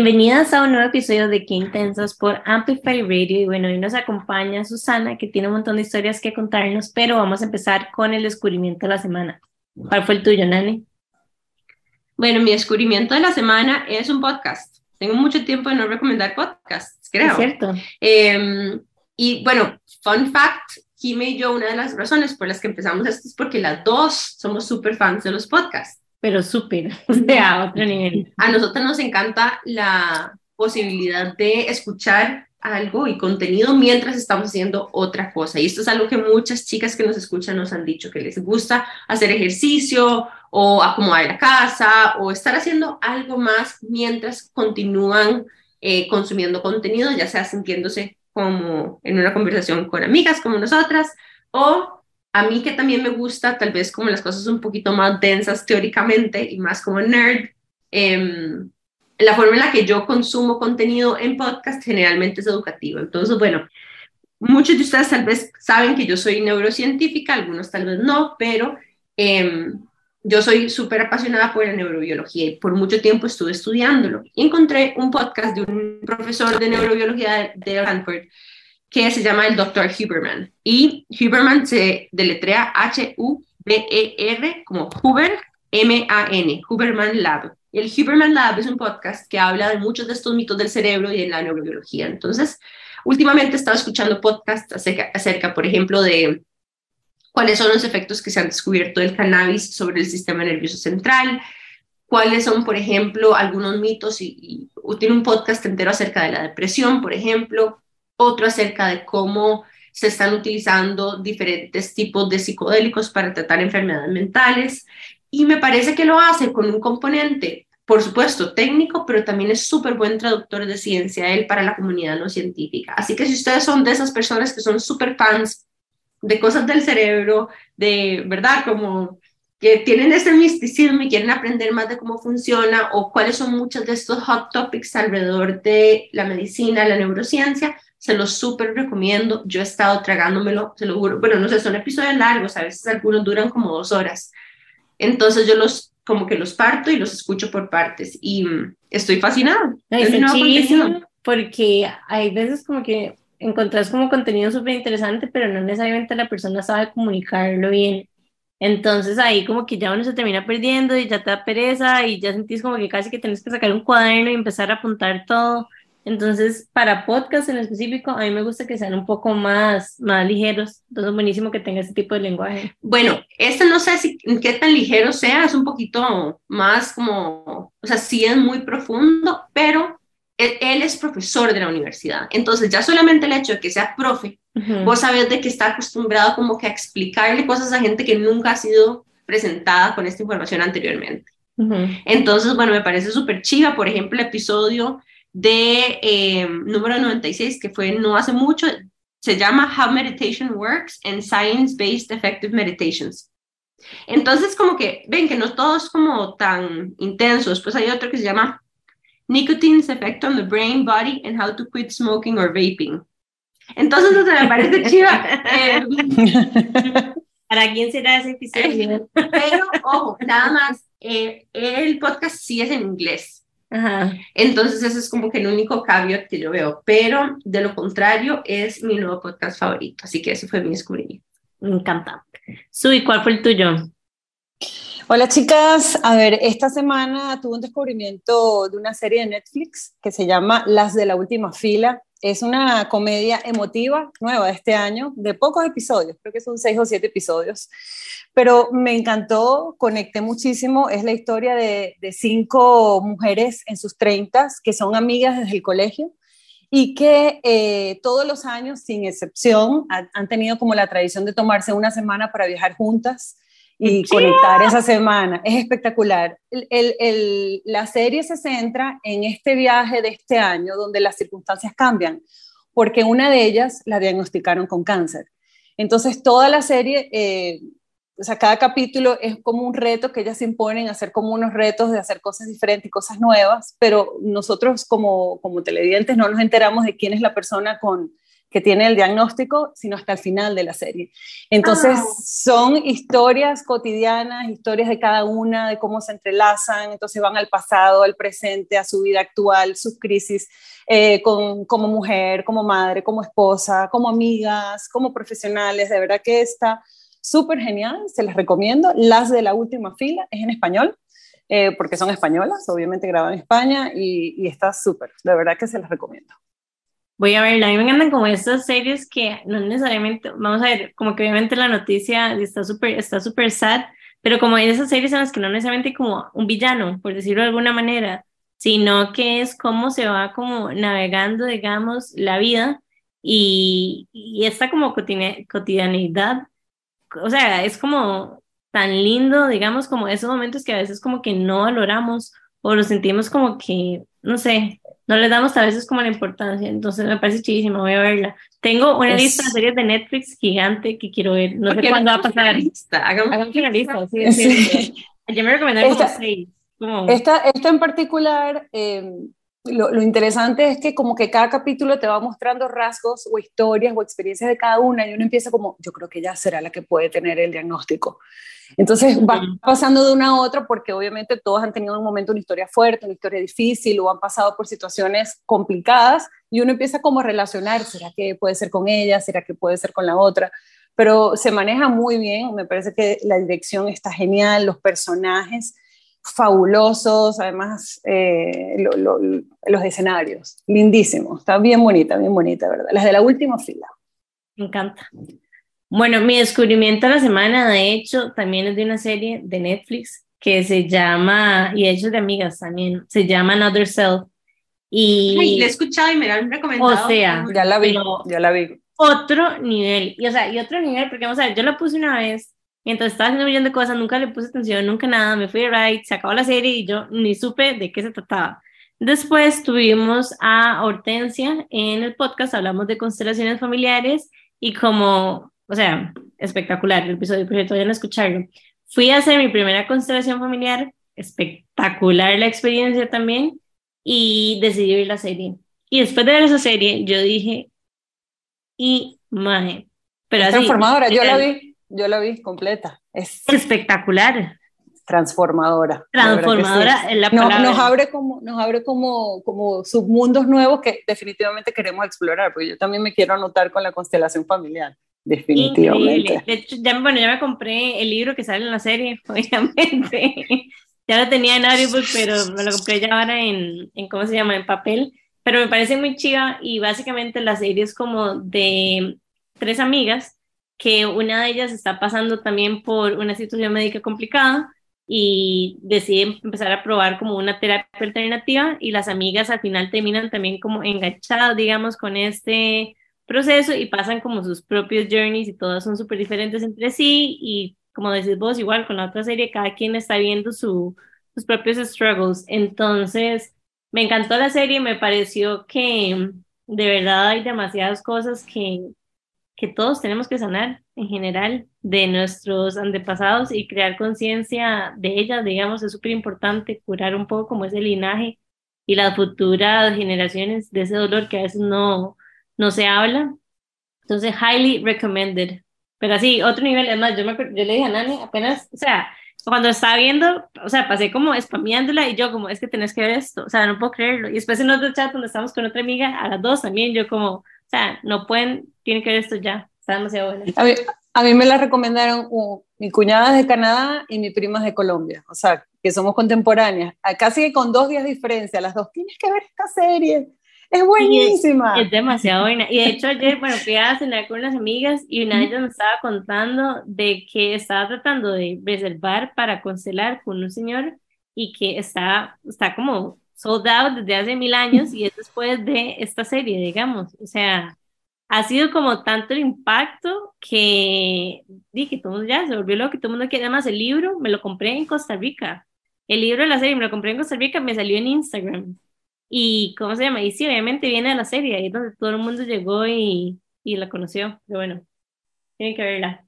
Bienvenidas a un nuevo episodio de Qué Intensos por Amplify Radio. Y bueno, hoy nos acompaña Susana, que tiene un montón de historias que contarnos, pero vamos a empezar con el descubrimiento de la semana. ¿Cuál fue el tuyo, Nani? Bueno, mi descubrimiento de la semana es un podcast. Tengo mucho tiempo de no recomendar podcasts, creo. Es cierto. Eh, y bueno, fun fact, Jimmy y yo, una de las razones por las que empezamos esto es porque las dos somos súper fans de los podcasts pero súper, o sea, otro nivel. A nosotros nos encanta la posibilidad de escuchar algo y contenido mientras estamos haciendo otra cosa. Y esto es algo que muchas chicas que nos escuchan nos han dicho, que les gusta hacer ejercicio o acomodar la casa o estar haciendo algo más mientras continúan eh, consumiendo contenido, ya sea sintiéndose como en una conversación con amigas como nosotras o a mí que también me gusta, tal vez como las cosas un poquito más densas teóricamente y más como nerd, em, la forma en la que yo consumo contenido en podcast generalmente es educativa. Entonces, bueno, muchos de ustedes tal vez saben que yo soy neurocientífica, algunos tal vez no, pero em, yo soy súper apasionada por la neurobiología y por mucho tiempo estuve estudiándolo. Y encontré un podcast de un profesor de neurobiología de Stanford que se llama el Dr. Huberman. Y Huberman se deletrea H-U-B-E-R como Huber, M-A-N, Huberman Lab. El Huberman Lab es un podcast que habla de muchos de estos mitos del cerebro y de la neurobiología. Entonces, últimamente he estado escuchando podcasts acerca, acerca, por ejemplo, de cuáles son los efectos que se han descubierto del cannabis sobre el sistema nervioso central, cuáles son, por ejemplo, algunos mitos y, y tiene un podcast entero acerca de la depresión, por ejemplo, otro acerca de cómo se están utilizando diferentes tipos de psicodélicos para tratar enfermedades mentales y me parece que lo hace con un componente, por supuesto, técnico, pero también es súper buen traductor de ciencia él para la comunidad no científica. Así que si ustedes son de esas personas que son súper fans de cosas del cerebro, de verdad, como que tienen ese misticismo y quieren aprender más de cómo funciona o cuáles son muchos de estos hot topics alrededor de la medicina, la neurociencia, se los súper recomiendo. Yo he estado tragándomelo, se lo juro. Bueno, no sé, son episodios largos, a veces algunos duran como dos horas. Entonces yo los como que los parto y los escucho por partes y mm, estoy fascinado. Es porque hay veces como que encontrás como contenido súper interesante, pero no necesariamente la persona sabe comunicarlo bien. Entonces ahí como que ya uno se termina perdiendo y ya te da pereza y ya sentís como que casi que tenés que sacar un cuaderno y empezar a apuntar todo. Entonces, para podcast en específico, a mí me gusta que sean un poco más, más ligeros. Entonces, buenísimo que tenga ese tipo de lenguaje. Bueno, este no sé si qué tan ligero sea, es un poquito más como, o sea, sí es muy profundo, pero él, es profesor de la universidad. Entonces, ya solamente el hecho de que sea profe, vos sabés de que está acostumbrado como que a explicarle cosas a gente que nunca ha sido presentada con esta información anteriormente. Entonces, bueno, me parece súper chiva. Por ejemplo, el episodio de eh, número 96, que fue no hace mucho, se llama How Meditation Works and Science-Based Effective Meditations. Entonces, como que ven que no todo es como tan intenso. Después hay otro que se llama Nicotine's Effect on the Brain, Body and How to Quit Smoking or Vaping. Entonces, no se me parece chiva. Eh, ¿Para quién será ese episodio? Pero, ojo, nada más, eh, el podcast sí es en inglés. Entonces, ese es como que el único cambio que yo veo, pero de lo contrario, es mi nuevo podcast favorito. Así que ese fue mi descubrimiento. Me encanta. Sui, ¿cuál fue el tuyo? Hola chicas, a ver, esta semana tuve un descubrimiento de una serie de Netflix que se llama Las de la Última Fila. Es una comedia emotiva nueva de este año, de pocos episodios, creo que son seis o siete episodios, pero me encantó, conecté muchísimo. Es la historia de, cinco mujeres en sus treintas que son amigas desde el colegio y que eh, todos los años, sin excepción, han, tenido como la tradición de tomarse una semana para viajar juntas y conectar esa semana. Es espectacular. la serie se centra en este viaje de este año donde las circunstancias cambian, porque una de ellas la diagnosticaron con cáncer. Entonces, toda la serie, eh, o sea, cada capítulo es como un reto que ellas se imponen, hacer como unos retos de hacer cosas diferentes y cosas nuevas, pero nosotros como, como televidentes no nos enteramos de quién es la persona con que tiene el diagnóstico, sino hasta el final de la serie. Entonces, ah. son historias cotidianas, historias de cada una, de cómo se entrelazan, entonces van al pasado, al presente, a su vida actual, sus crisis eh, con, como mujer, como madre, como esposa, como amigas, como profesionales. De verdad que está súper genial, se las recomiendo. Las de la última fila es en español. Eh, porque son españolas, obviamente graban en España y, y está súper, de verdad que se las recomiendo voy a verla. A mí me encantan como estas series que no necesariamente, vamos a ver, como que obviamente la noticia está súper está super sad, pero como hay esas series en las que no necesariamente como un villano, por decirlo de alguna manera, sino que es cómo se va como navegando, digamos, la vida y, y esta como cotidianidad, o sea, es como tan lindo, digamos, como esos momentos que a veces como que no valoramos o lo sentimos como que, no sé, no le damos a veces como la importancia, entonces me parece chidísimo, voy a verla. Tengo una lista de series de Netflix gigante que quiero ver, no sé cuándo va a pasar. Hagamos una lista, sí, sí. Ayer me recomendaron esta, como seis. Esta, esta en particular, eh, lo, lo, interesante es que como que cada capítulo te va mostrando rasgos o historias o experiencias de cada una y uno empieza como, yo creo que ella será la que puede tener el diagnóstico. Entonces va pasando de una a otra porque obviamente todos han tenido un momento una historia fuerte, una historia difícil o han pasado por situaciones complicadas y uno empieza como a relacionar, ¿será que puede ser con ella? ¿Será que puede ser con la otra? Pero se maneja muy bien, me parece que la dirección está genial, los personajes fabulosos, además eh, los escenarios, lindísimos, está bien bonita, bien bonita, ¿verdad? Las de la última fila. Me encanta. Bueno, mi descubrimiento de la semana, de hecho, también es de una serie de Netflix que se llama, y de hecho de amigas también, se llama Another Self. Y, Ay, la he escuchado y me la han recomendado. O sea, ya la vi, ya la vi. Otro nivel, y o sea, y otro nivel, porque vamos a ver, yo la puse una vez, mientras estaba haciendo un millón de cosas, nunca le puse atención, nunca nada, me fui de right, se acabó la serie y yo ni supe de qué se trataba. Después tuvimos a Hortensia en el podcast, hablamos de constelaciones familiares y como o sea, espectacular el episodio, pero todavía no escucharlo. Fui a hacer mi primera constelación familiar, espectacular la experiencia también, y decidí ver la serie. Y después de ver esa serie, yo dije, y maje, pero es transformadora, yo la vi, yo la vi completa. Es espectacular. Transformadora. Transformadora la palabra. Nos, abre como, nos abre como, como submundos nuevos que definitivamente queremos explorar, porque yo también me quiero anotar con la constelación familiar definitivamente. De hecho, ya, bueno, ya me compré el libro que sale en la serie, obviamente. ya lo tenía en audiobook, pero me lo compré ya ahora en, en, ¿cómo se llama?, en papel. Pero me parece muy chiva y básicamente la serie es como de tres amigas que una de ellas está pasando también por una situación médica complicada y deciden empezar a probar como una terapia alternativa y las amigas al final terminan también como enganchadas, digamos, con este proceso y pasan como sus propios journeys y todas son súper diferentes entre sí y como decís vos, igual con la otra serie, cada quien está viendo su, sus propios struggles. Entonces, me encantó la serie, me pareció que de verdad hay demasiadas cosas que, que todos tenemos que sanar en general de nuestros antepasados y crear conciencia de ellas, digamos, es súper importante curar un poco como ese linaje y las futuras generaciones de ese dolor que a veces no, no se habla. Entonces, highly recommended. Pero así, otro nivel, es más, yo, me, yo le dije a Nani apenas, o sea, cuando estaba viendo, o sea, pasé como spameándola y yo como, es que tenés que ver esto, o sea, no puedo creerlo. Y después en otro chat donde estamos con otra amiga, a las dos también, yo como, o sea, no pueden, tienen que ver esto ya, está demasiado bueno. A mí, a mí me la recomendaron mi cuñada de Canadá y mi prima de Colombia, o sea, que somos contemporáneas, casi que con dos días de diferencia, las dos, tienes que ver esta serie. Es buenísima. Es, demasiado buena. Y de hecho ayer, bueno, fui a cenar con unas amigas y una de ellas me estaba contando de que estaba tratando de reservar para constelar con un señor y que está, está como sold out desde hace mil años y es después de esta serie, digamos. O sea, ha sido como tanto el impacto que dije, todo ya se volvió loco, todo el mundo quiere. Además, el libro me lo compré en Costa Rica. El libro de la serie me lo compré en Costa Rica, me salió en Instagram. Y, ¿cómo se llama? Y sí, obviamente viene de la serie, ahí es donde todo el mundo llegó y, y la conoció. Pero bueno, tienen que verla.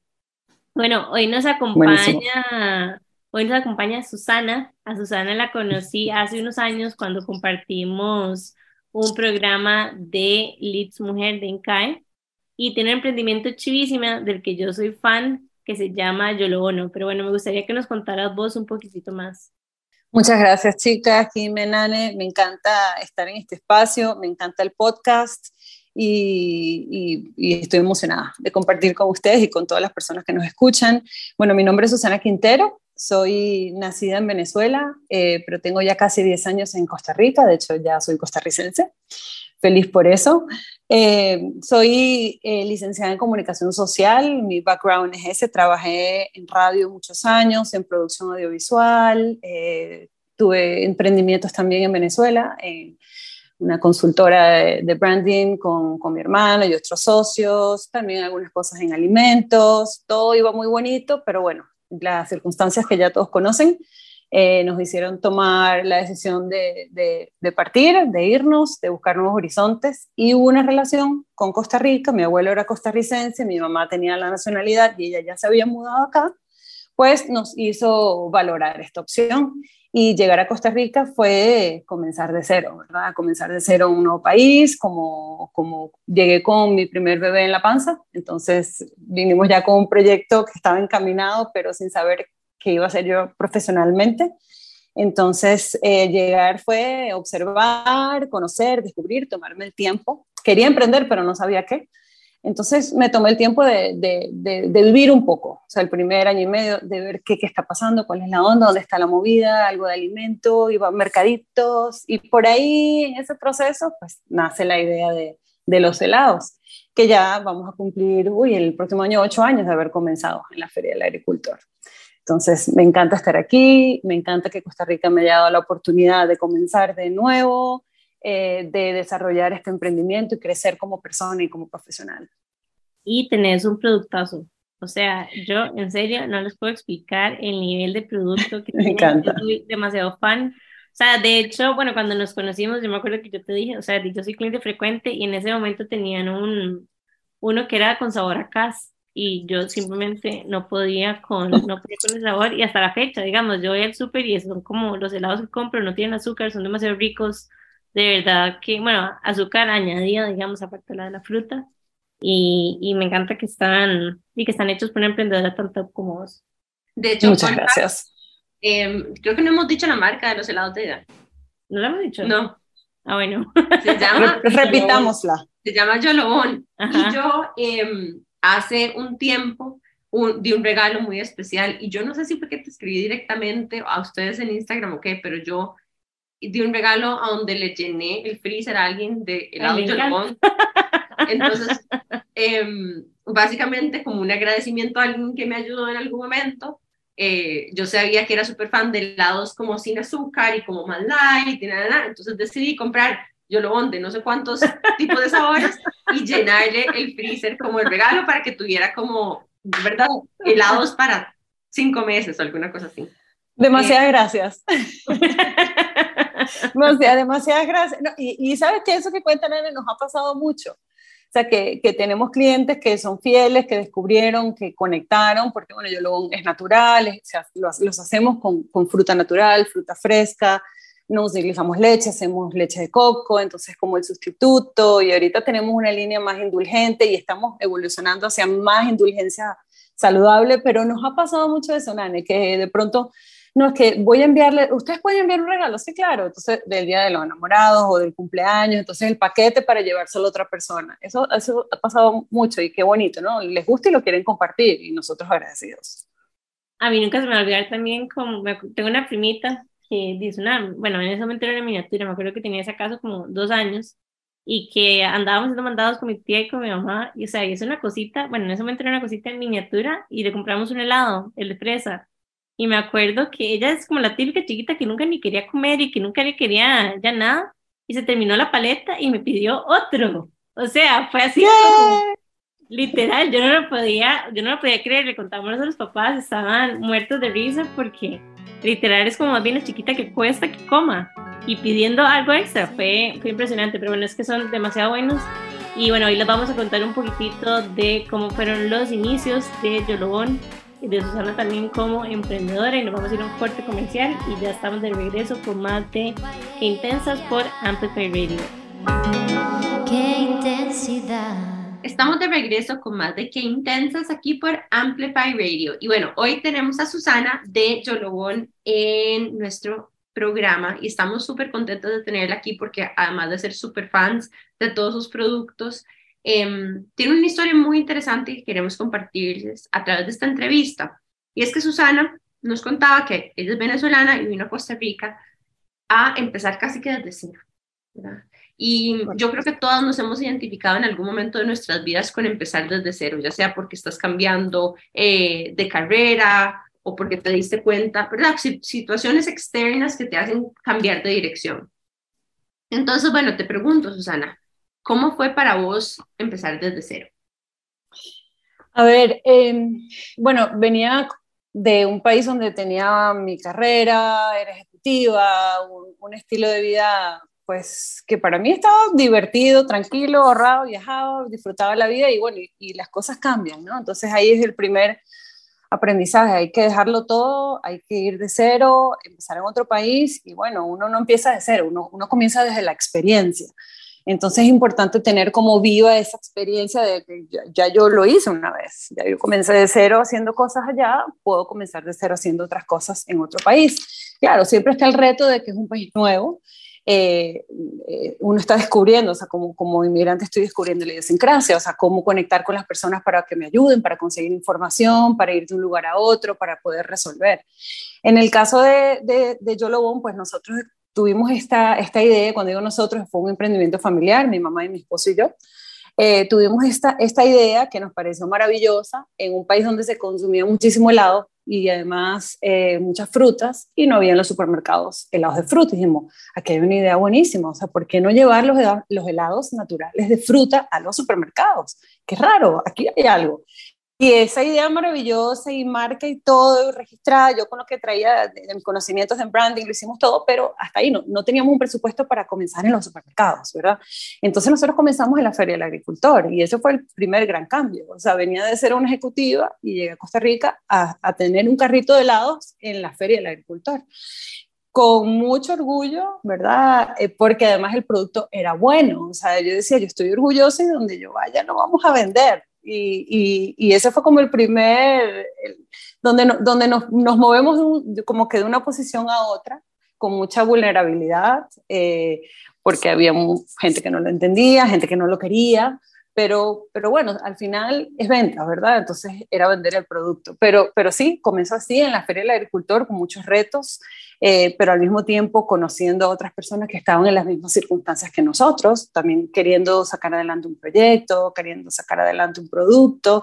Bueno, hoy nos acompaña, hoy nos acompaña Susana. A Susana la conocí hace unos años cuando compartimos un programa de Leeds Mujer de INCAE. y tiene un emprendimiento chivísima del que yo soy fan que se llama Yo lo Ono. Pero bueno, me gustaría que nos contaras vos un poquitito más. Muchas gracias, chicas. Jimenane, me encanta estar en este espacio, me encanta el podcast y, estoy emocionada de compartir con ustedes y con todas las personas que nos escuchan. Bueno, mi nombre es Susana Quintero, soy nacida en Venezuela, eh, pero tengo ya casi 10 años en Costa Rica, de hecho ya soy costarricense feliz por eso. Eh, soy eh, licenciada en comunicación social, mi background es ese, trabajé en radio muchos años, en producción audiovisual, tuve emprendimientos también en Venezuela, en una consultora de, branding con, con, mi hermano y otros socios, también algunas cosas en alimentos, todo iba muy bonito, pero bueno, las circunstancias que ya todos conocen, eh, nos hicieron tomar la decisión de, de, partir, de irnos, de buscar nuevos horizontes. Y hubo una relación con Costa Rica, mi abuelo era costarricense, mi mamá tenía la nacionalidad y ella ya se había mudado acá, pues nos hizo valorar esta opción y llegar a Costa Rica fue comenzar de cero, ¿verdad? Comenzar de cero un nuevo país, como, como llegué con mi primer bebé en la panza, entonces vinimos ya con un proyecto que estaba encaminado, pero sin saber que iba a ser yo profesionalmente. Entonces, eh, llegar fue observar, conocer, descubrir, tomarme el tiempo. Quería emprender, pero no sabía qué. Entonces, me tomé el tiempo de, vivir un poco, o sea, el primer año y medio, de ver qué, está pasando, cuál es la onda, dónde está la movida, algo de alimento, iba a mercaditos, y por ahí, en ese proceso, pues nace la idea de, de los helados, que ya vamos a cumplir, uy, el próximo año ocho años de haber comenzado en la Feria del Agricultor. Entonces, me encanta estar aquí, me encanta que Costa Rica me haya dado la oportunidad de comenzar de nuevo, eh, de desarrollar este emprendimiento y crecer como persona y como profesional. Y tenés un productazo. O sea, yo en serio no les puedo explicar el nivel de producto que me encanta. soy demasiado fan. O sea, de hecho, bueno, cuando nos conocimos, yo me acuerdo que yo te dije, o sea, yo soy cliente frecuente y en ese momento tenían un, uno que era con sabor a cas y yo simplemente no podía con, no podía con el sabor y hasta la fecha, digamos, yo voy al súper y son como los helados que compro, no tienen azúcar, son demasiado ricos, de verdad que, bueno, azúcar añadido, digamos, aparte de la de la fruta, y, y me encanta que están, y que están hechos por una emprendedora tanto como vos. De hecho, muchas gracias. Em, creo que no hemos dicho la marca de los helados de ella. ¿No la hemos dicho? No. Ah, bueno. Se llama... Repitámosla. Se llama Yolobón. Y yo... Eh, hace un tiempo un, di un regalo muy especial y yo no sé si fue que te escribí directamente a ustedes en Instagram o qué, pero yo di un regalo a donde le llené el freezer a alguien de helado Jolobón. Entonces, em, básicamente como un agradecimiento a alguien que me ayudó en algún momento, eh, yo sabía que era súper fan de helados como sin azúcar y como más light y nada, entonces decidí comprar yo lo de no sé cuántos tipos de sabores y llenarle el freezer como el regalo para que tuviera como, ¿verdad? Helados para cinco meses o alguna cosa así. Demasiadas eh, gracias. demasiadas, gracias. y, sabes que eso que cuenta Nene nos ha pasado mucho. O sea, que, que, tenemos clientes que son fieles, que descubrieron, que conectaron, porque bueno, yo lo es natural, o sea, los, los, hacemos con, con, fruta natural, fruta fresca, no utilizamos leche, hacemos leche de coco, entonces como el sustituto, y ahorita tenemos una línea más indulgente y estamos evolucionando hacia más indulgencia saludable, pero nos ha pasado mucho eso, Nane, que de pronto, no, es que voy a enviarle, ustedes pueden enviar un regalo, sí, claro, entonces del día de los enamorados o del cumpleaños, entonces el paquete para llevárselo a otra persona, eso, eso ha pasado mucho y qué bonito, ¿no? Les gusta y lo quieren compartir y nosotros agradecidos. A mí nunca se me va a olvidar también, como tengo una primita que dice una, bueno, en ese momento era una miniatura, me acuerdo que tenía ese caso como dos años y que andábamos siendo mandados con mi tía y con mi mamá, y o sea, y una cosita, bueno, en ese momento era una cosita en miniatura y le compramos un helado, el de fresa, y me acuerdo que ella es como la típica chiquita que nunca ni quería comer y que nunca le quería ya nada, y se terminó la paleta y me pidió otro, o sea, fue así literal, yo no lo podía, yo no lo podía creer, le contamos a los papás, estaban muertos de risa porque literal es como más bien la chiquita que cuesta que coma y pidiendo algo extra. Fue, fue impresionante, pero bueno, es que son demasiado buenos. Y bueno, hoy les vamos a contar un poquitito de cómo fueron los inicios de Yolobón de Susana también como emprendedora. Y nos vamos a ir a un fuerte comercial y ya estamos de regreso con más de Intensas por Amplify Radio. Qué intensidad Estamos de regreso con más de que intensas aquí por Amplify Radio. Y bueno, hoy tenemos a Susana de Yolobón en nuestro programa y estamos súper contentos de tenerla aquí porque además de ser súper fans de todos sus productos, em, tiene una historia muy interesante que queremos compartirles a través de esta entrevista. Y es que Susana nos contaba que ella es venezolana y vino a Costa Rica a empezar casi que desde cero. ¿verdad? Y yo creo que todas nos hemos identificado en algún momento de nuestras vidas con empezar desde cero, ya sea porque estás cambiando eh, de carrera o porque te diste cuenta, ¿verdad? Situaciones externas que te hacen cambiar de dirección. Entonces, bueno, te pregunto, Susana, ¿cómo fue para vos empezar desde cero? A ver, em, bueno, venía de un país donde tenía mi carrera, era ejecutiva, un estilo de vida pues que para mí estaba divertido, tranquilo, ahorrado, viajado, disfrutaba la vida y bueno, y, las cosas cambian, ¿no? Entonces ahí es el primer aprendizaje, hay que dejarlo todo, hay que ir de cero, empezar en otro país y bueno, uno no empieza de cero, uno, uno comienza desde la experiencia. Entonces es importante tener como viva esa experiencia de que ya, ya, yo lo hice una vez, ya yo comencé de cero haciendo cosas allá, puedo comenzar de cero haciendo otras cosas en otro país. Claro, siempre está el reto de que es un país nuevo eh, eh, uno está descubriendo, o sea, como, como inmigrante estoy descubriendo la idiosincrasia, o sea, cómo conectar con las personas para que me ayuden, para conseguir información, para ir de un lugar a otro, para poder resolver. En el caso de, de, de Yolobón, pues nosotros tuvimos esta, esta idea, cuando digo nosotros, fue un emprendimiento familiar, mi mamá y mi esposo y yo, eh, tuvimos esta, esta idea que nos pareció maravillosa en un país donde se consumía muchísimo helado y además eh, muchas frutas y no había en los supermercados helados de fruta. dijimos, aquí hay una idea buenísima, o sea, ¿por qué no llevar los, los helados naturales de fruta a los supermercados? Qué raro, aquí hay algo. Y esa idea maravillosa y marca y todo, y registrada, yo con lo que traía de, mis conocimientos en branding, lo hicimos todo, pero hasta ahí no, no teníamos un presupuesto para comenzar en los supermercados, ¿verdad? Entonces nosotros comenzamos en la Feria del Agricultor y ese fue el primer gran cambio. O sea, venía de ser una ejecutiva y llegué a Costa Rica a, a tener un carrito de helados en la Feria del Agricultor con mucho orgullo, ¿verdad? Eh, porque además el producto era bueno, o sea, yo decía, yo estoy orgullosa y donde yo vaya no vamos a vender, y, y, ese fue como el primer, donde, donde nos, nos movemos como que de una posición a otra, con mucha vulnerabilidad, eh, porque había gente que no lo entendía, gente que no lo quería, pero, pero bueno, al final es venta, ¿verdad? Entonces era vender el producto. Pero, pero sí, comenzó así en la Feria del Agricultor con muchos retos, eh, pero al mismo tiempo conociendo a otras personas que estaban en las mismas circunstancias que nosotros, también queriendo sacar adelante un proyecto, queriendo sacar adelante un producto.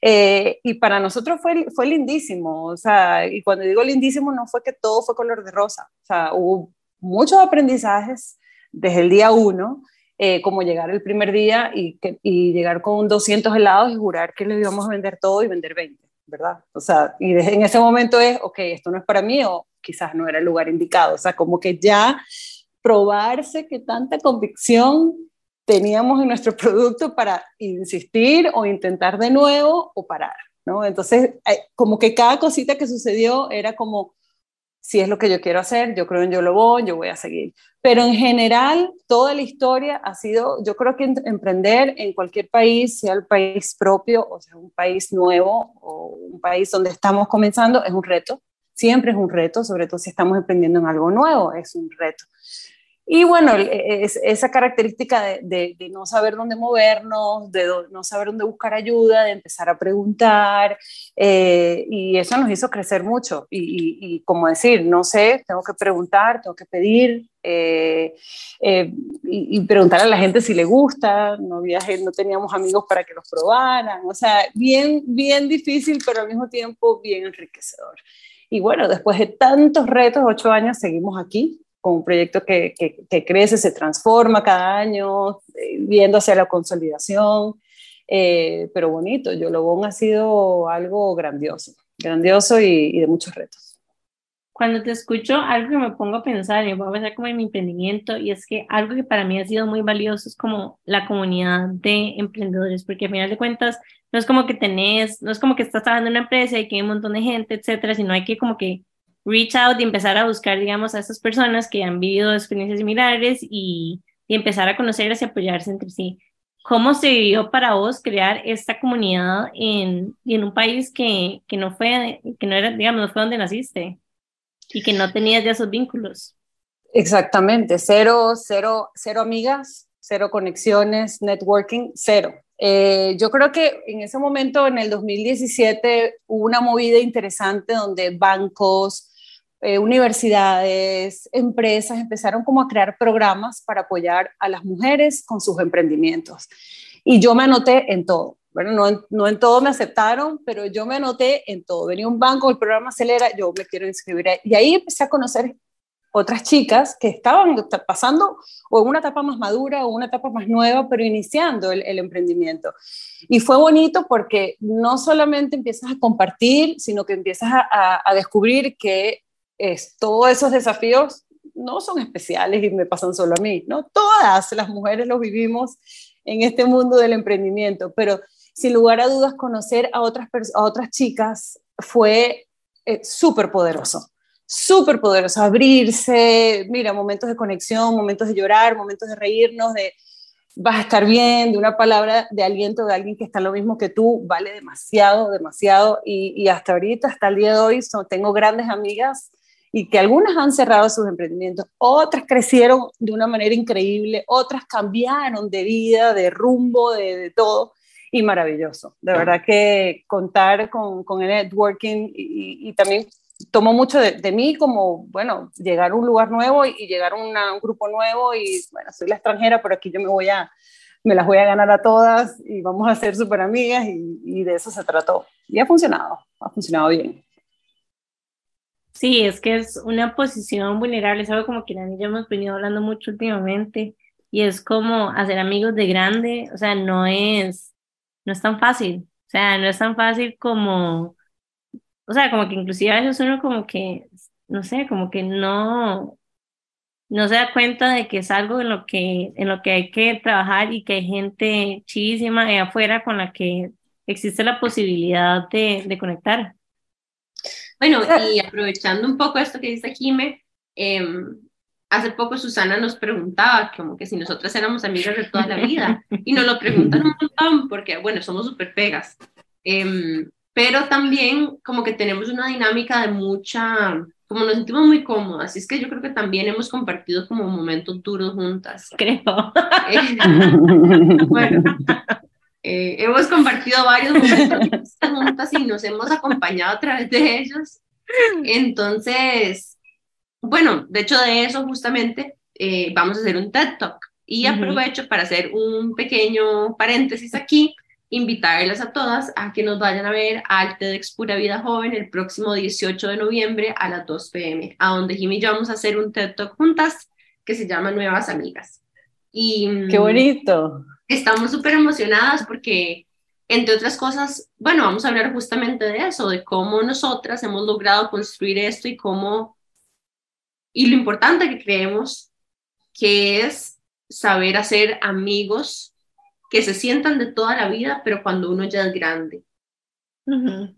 Eh, y para nosotros fue, fue lindísimo, o sea, y cuando digo lindísimo no fue que todo fue color de rosa, o sea, hubo muchos aprendizajes desde el día uno eh, como llegar el primer día y, y llegar con 200 helados y jurar que les íbamos a vender todo y vender 20, ¿verdad? O sea, y en ese momento es, ok, esto no es para mí o quizás no era el lugar indicado, o sea, como que ya probarse que tanta convicción teníamos en nuestro producto para insistir o intentar de nuevo o parar, ¿no? Entonces, eh, como que cada cosita que sucedió era como, si es lo que yo quiero hacer, yo creo en yo lo voy, yo voy a seguir. Pero en general, toda la historia ha sido, yo creo que emprender en cualquier país, sea el país propio o sea un país nuevo o un país donde estamos comenzando, es un reto. Siempre es un reto, sobre todo si estamos emprendiendo en algo nuevo, es un reto. Y bueno, es, esa característica de, no saber dónde movernos, de no saber dónde buscar ayuda, de empezar a preguntar, eh, y eso nos hizo crecer mucho. Y, como decir, no sé, tengo que preguntar, tengo que pedir, eh, eh, y, preguntar a la gente si le gusta, no, viaje, no teníamos amigos para que los probaran, o sea, bien, bien difícil, pero al mismo tiempo bien enriquecedor. Y bueno, después de tantos retos, ocho años, seguimos aquí con un proyecto que, que, crece, se transforma cada año, eh, viendo hacia la consolidación, eh, pero bonito. Yolobón ha sido algo grandioso, grandioso y, de muchos retos. Cuando te escucho, algo que me pongo a pensar, y voy a pensar como en mi emprendimiento, y es que algo que para mí ha sido muy valioso es como la comunidad de emprendedores, porque al final de cuentas no es como que tenés, no es como que estás trabajando en una empresa y que hay un montón de gente, etcétera, sino hay que como que reach out y empezar a buscar, digamos, a esas personas que han vivido experiencias similares y, y empezar a conocerlas y apoyarse entre sí. ¿cómo se vivió para vos crear esta comunidad en, en un país que, que, no fue, que no era, digamos, no fue donde naciste y que no tenías ya esos vínculos? Exactamente, cero, cero, cero amigas, cero conexiones, networking, cero. Eh, yo creo que en ese momento, en el 2017, hubo una movida interesante donde bancos, eh, universidades, empresas empezaron como a crear programas para apoyar a las mujeres con sus emprendimientos. Y yo me anoté en todo. Bueno, no no en todo me aceptaron, pero yo me anoté en todo. Venía un banco, el programa Acelera, yo me quiero inscribir. Y ahí empecé a conocer otras chicas que estaban pasando o en una etapa más madura o una etapa más nueva, pero iniciando el, el, emprendimiento. Y fue bonito porque no solamente empiezas a compartir, sino que empiezas a, a, a descubrir que es, todos esos desafíos no son especiales y me pasan solo a mí, ¿no? Todas las mujeres los vivimos en este mundo del emprendimiento, pero sin lugar a dudas conocer a otras, a otras chicas fue eh, súper poderoso, súper poderoso, abrirse, mira, momentos de conexión, momentos de llorar, momentos de reírnos, de vas a estar bien, de una palabra de aliento de alguien que está lo mismo que tú, vale demasiado, demasiado, y, hasta ahorita, hasta el día de hoy, son, tengo grandes amigas y que algunas han cerrado sus emprendimientos, otras crecieron de una manera increíble, otras cambiaron de vida, de rumbo, de, de todo, y maravilloso. De verdad que contar con, con el networking y, y, también tomó mucho de, de, mí como, bueno, llegar a un lugar nuevo y, y llegar a una, un grupo nuevo y, bueno, soy la extranjera, pero aquí yo me voy a, me las voy a ganar a todas y vamos a ser súper amigas y, y de eso se trató. Y ha funcionado, ha funcionado bien. Sí, es que es una posición vulnerable, es algo como que Dani y yo hemos venido hablando mucho últimamente, y es como hacer amigos de grande, o sea, no es, no es tan fácil, o sea, no es tan fácil como, o sea, como que inclusive a veces uno como que, no sé, como que no, no se da cuenta de que es algo en lo que, en lo que hay que trabajar y que hay gente chidísima de afuera con la que existe la posibilidad de, de conectar. Bueno, y aprovechando un poco esto que dice Jime, eh, hace poco Susana nos preguntaba como que si nosotras éramos amigas de toda la vida, y nos lo preguntan un montón, porque bueno, somos súper pegas, eh, pero también como que tenemos una dinámica de mucha, como nos sentimos muy cómodas, así es que yo creo que también hemos compartido como momentos duros juntas. Creo. Eh, bueno, eh, hemos compartido varios momentos juntas y nos hemos acompañado a través de ellos. Entonces, bueno, de hecho de eso justamente eh, vamos a hacer un TED Talk. Y aprovecho uh -huh. para hacer un pequeño paréntesis aquí, invitarlas a todas a que nos vayan a ver al TEDx Pura Vida Joven el próximo 18 de noviembre a las 2 pm, a donde Jimmy y yo vamos a hacer un TED Talk juntas que se llama Nuevas Amigas. Y, ¡Qué bonito! Estamos súper emocionadas porque, entre otras cosas, bueno, vamos a hablar justamente de eso, de cómo nosotras hemos logrado construir esto y cómo, y lo importante que creemos que es saber hacer amigos que se sientan de toda la vida, pero cuando uno ya es grande. Uh -huh.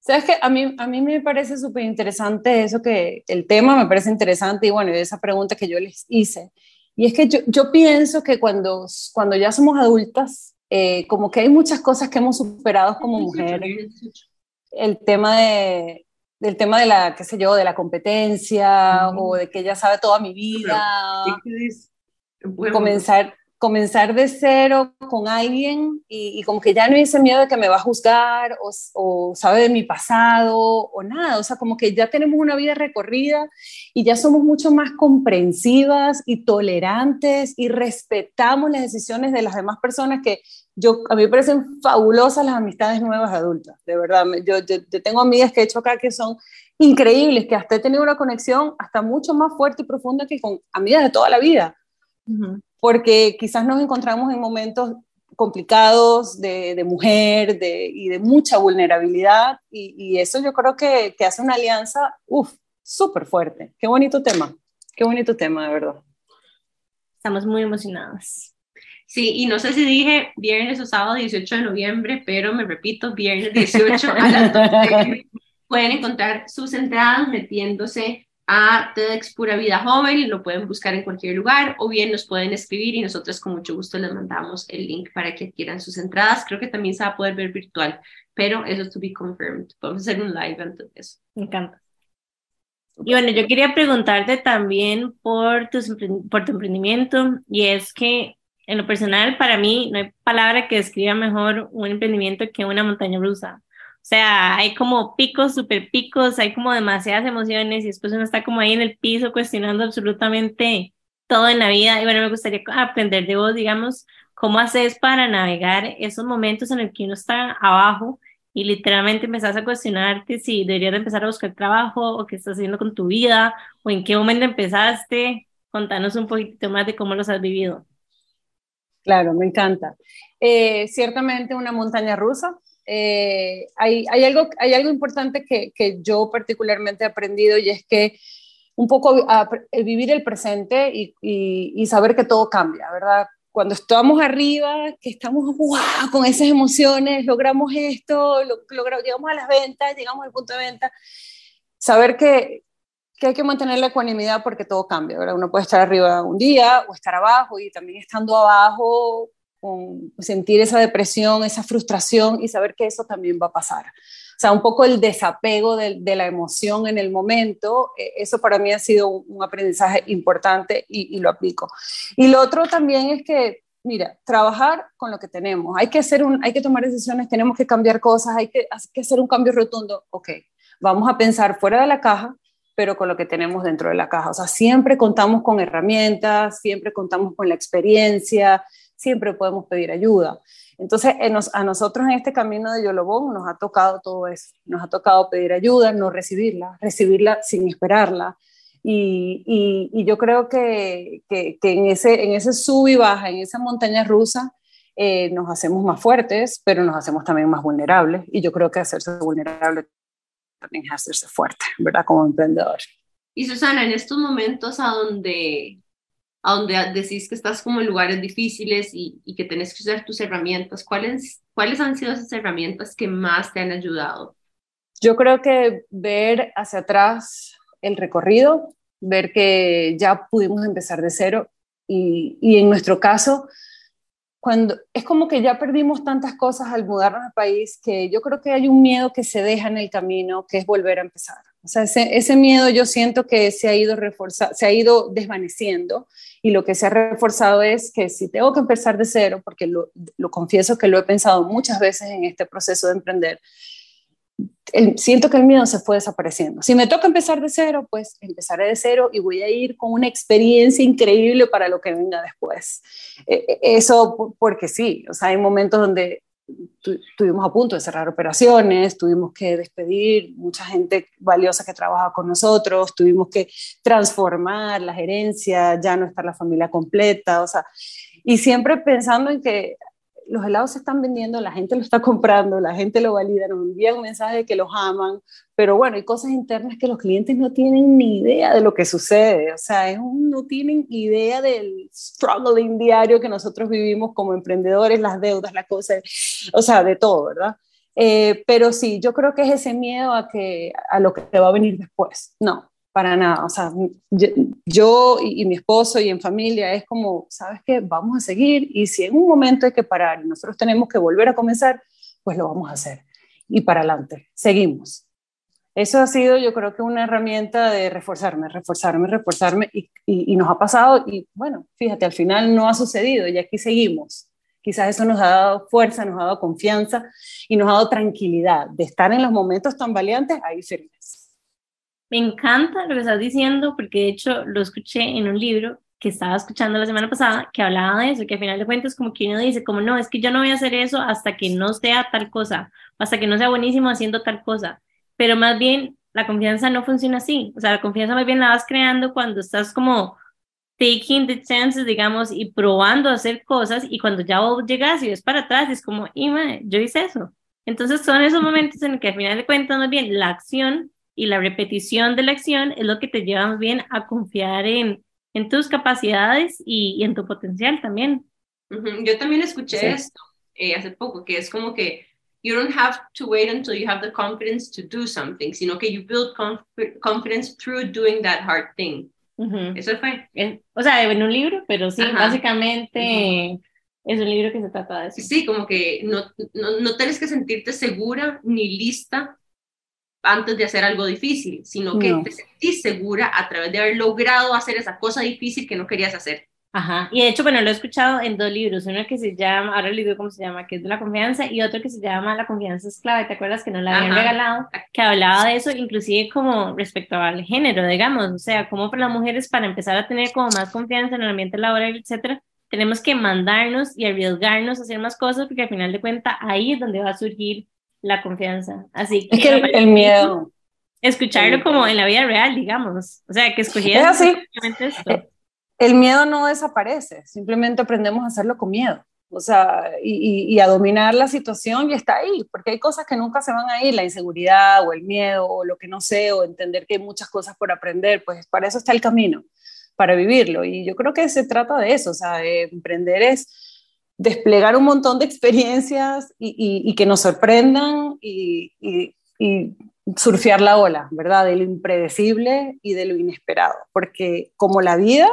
Sabes que a mí, a mí me parece súper interesante eso que el tema me parece interesante y bueno, esa pregunta que yo les hice. Y es que yo, yo pienso que cuando, cuando ya somos adultas, eh, como que hay muchas cosas que hemos superado como mujeres. El tema de, del tema de la, qué sé yo, de la competencia uh -huh. o de que ya sabe toda mi vida. Bueno, comenzar, comenzar de cero con alguien y, y, como que ya no ese miedo de que me va a juzgar o, o, sabe de mi pasado o nada, o sea, como que ya tenemos una vida recorrida y ya somos mucho más comprensivas y tolerantes y respetamos las decisiones de las demás personas que yo, a mí me parecen fabulosas las amistades nuevas adultas, de verdad, yo, yo, yo tengo amigas que he hecho acá que son increíbles, que hasta he tenido una conexión hasta mucho más fuerte y profunda que con amigas de toda la vida. Uh -huh porque quizás nos encontramos en momentos complicados de, de mujer de, y de mucha vulnerabilidad y, y, eso yo creo que, que hace una alianza, uff, súper fuerte. Qué bonito tema, qué bonito tema, de verdad. Estamos muy emocionadas. Sí, y no sé si dije viernes o sábado 18 de noviembre, pero me repito, viernes 18 a las 12 pueden encontrar sus entradas metiéndose a TEDx Pura Vida Joven, lo pueden buscar en cualquier lugar o bien nos pueden escribir y nosotros con mucho gusto les mandamos el link para que adquieran sus entradas. Creo que también se va a poder ver virtual, pero eso es to be confirmed. Podemos hacer un live antes de eso. Me encanta. Y bueno, yo quería preguntarte también por, tus, por tu emprendimiento y es que en lo personal para mí no hay palabra que describa mejor un emprendimiento que una montaña rusa. Sea, hay como picos, super picos, hay como demasiadas emociones y después uno está como ahí en el piso cuestionando absolutamente todo en la vida. Y bueno, me gustaría aprender de vos, digamos, cómo haces para navegar esos momentos en el que uno está abajo y literalmente empezás a cuestionarte si deberías empezar a buscar trabajo o qué estás haciendo con tu vida o en qué momento empezaste. Contanos un poquito más de cómo los has vivido. Claro, me encanta. Eh, ciertamente una montaña rusa, eh, hay, hay, algo, hay algo importante que, que, yo particularmente he aprendido y es que un poco vivir el presente y, y, saber que todo cambia, ¿verdad? Cuando estamos arriba, que estamos con esas emociones, logramos esto, lo, logramos, llegamos a las ventas, llegamos al punto de venta, saber que, que hay que mantener la ecuanimidad porque todo cambia, ¿verdad? Uno puede estar arriba un día o estar abajo y también estando abajo con sentir esa depresión, esa frustración y saber que eso también va a pasar. O sea, un poco el desapego de, la emoción en el momento, eh, eso para mí ha sido un, aprendizaje importante y, lo aplico. Y lo otro también es que, mira, trabajar con lo que tenemos. Hay que, hacer un, hay que tomar decisiones, tenemos que cambiar cosas, hay que, hay que hacer un cambio rotundo. Ok, vamos a pensar fuera de la caja, pero con lo que tenemos dentro de la caja. O sea, siempre contamos con herramientas, siempre contamos con la experiencia, siempre podemos pedir ayuda. Entonces, a nosotros en este camino de Yolobón nos ha tocado todo eso, nos ha tocado pedir ayuda, no recibirla, recibirla sin esperarla. Y, yo creo que, que, en, ese, en ese sub y baja, en esa montaña rusa, eh, nos hacemos más fuertes, pero nos hacemos también más vulnerables. Y yo creo que hacerse vulnerable también es hacerse fuerte, ¿verdad? Como emprendedor. Y Susana, en estos momentos a donde a donde decís que estás como en lugares difíciles y, que tenés que usar tus herramientas, ¿cuáles, ¿cuáles han sido esas herramientas que más te han ayudado? Yo creo que ver hacia atrás el recorrido, ver que ya pudimos empezar de cero y, y en nuestro caso, cuando es como que ya perdimos tantas cosas al mudarnos al país que yo creo que hay un miedo que se deja en el camino, que es volver a empezar. O sea, ese, miedo yo siento que se ha ido reforzando, se ha ido desvaneciendo y lo que se ha reforzado es que si tengo que empezar de cero, porque lo, lo confieso que lo he pensado muchas veces en este proceso de emprender, siento que el miedo se fue desapareciendo. Si me toca empezar de cero, pues empezaré de cero y voy a ir con una experiencia increíble para lo que venga después. E, e, eso porque sí, o sea, hay momentos donde estuvimos a punto de cerrar operaciones, tuvimos que despedir mucha gente valiosa que trabaja con nosotros, tuvimos que transformar la gerencia, ya no estar la familia completa, o sea, y siempre pensando en que los helados se están vendiendo, la gente lo está comprando, la gente lo valida, nos envían un mensaje de que los aman, pero bueno, hay cosas internas que los clientes no tienen ni idea de lo que sucede, o sea, es no tienen idea del struggling diario que nosotros vivimos como emprendedores, las deudas, las cosas, o sea, de todo, ¿verdad? Eh, pero sí, yo creo que es ese miedo a, que, a lo que te va a venir después. No, para nada. O sea, yo, y, mi esposo y en familia es como, ¿sabes qué? Vamos a seguir y si en un momento hay que parar y nosotros tenemos que volver a comenzar, pues lo vamos a hacer. Y para adelante, seguimos. Eso ha sido, yo creo que una herramienta de reforzarme, reforzarme, reforzarme y, y, y nos ha pasado y bueno, fíjate, al final no ha sucedido y aquí seguimos. Quizás eso nos ha dado fuerza, nos ha dado confianza y nos ha dado tranquilidad de estar en los momentos tan valientes ahí firmes. Me encanta lo que estás diciendo porque de hecho lo escuché en un libro que estaba escuchando la semana pasada que hablaba de eso, que al final de cuentas como que uno dice, como no, es que yo no voy a hacer eso hasta que no sea tal cosa, hasta que no sea buenísimo haciendo tal cosa, pero más bien la confianza no funciona así, o sea, la confianza más bien la vas creando cuando estás como taking the chances, digamos, y probando hacer cosas y cuando ya vos llegas y ves para atrás es como, y yo hice eso. Entonces son esos momentos en que al final de cuentas más bien la acción y la repetición de la acción es lo que te lleva más bien a confiar en, en tus capacidades y, en tu potencial también. Yo también escuché esto eh, hace poco, que es como que you don't have to wait until you have the confidence to do something, sino que you build conf confidence through doing that hard thing. Eso fue. o sea, en un libro, pero sí, básicamente es un libro que se trata de eso. Sí, como que no, no, no tienes que sentirte segura ni lista antes de hacer algo difícil, sino que te sentís segura a través de haber logrado hacer esa cosa difícil que no querías hacer. Ajá, y de hecho, bueno, lo he escuchado en dos libros, uno que se llama, ahora le digo cómo se llama, que es de la confianza, y otro que se llama La confianza es clave, ¿te acuerdas que nos la habían regalado? Que hablaba de eso, inclusive como respecto al género, digamos, o sea, como para las mujeres para empezar a tener como más confianza en el ambiente laboral, etcétera, tenemos que mandarnos y arriesgarnos a hacer más cosas, porque al final de cuentas ahí es donde va a surgir la confianza. Así que, es que el, miedo. Escucharlo como en la vida real, digamos, o sea, que escogieras esto el miedo no desaparece, simplemente aprendemos a hacerlo con miedo. O sea, y, a dominar la situación y está ahí, porque hay cosas que nunca se van a ir, la inseguridad o el miedo o lo que no sé, o entender que hay muchas cosas por aprender, pues para eso está el camino, para vivirlo. Y yo creo que se trata de eso, o sea, emprender es desplegar un montón de experiencias y, que nos sorprendan y, y surfear la ola, ¿verdad? De lo impredecible y de lo inesperado, porque como la vida,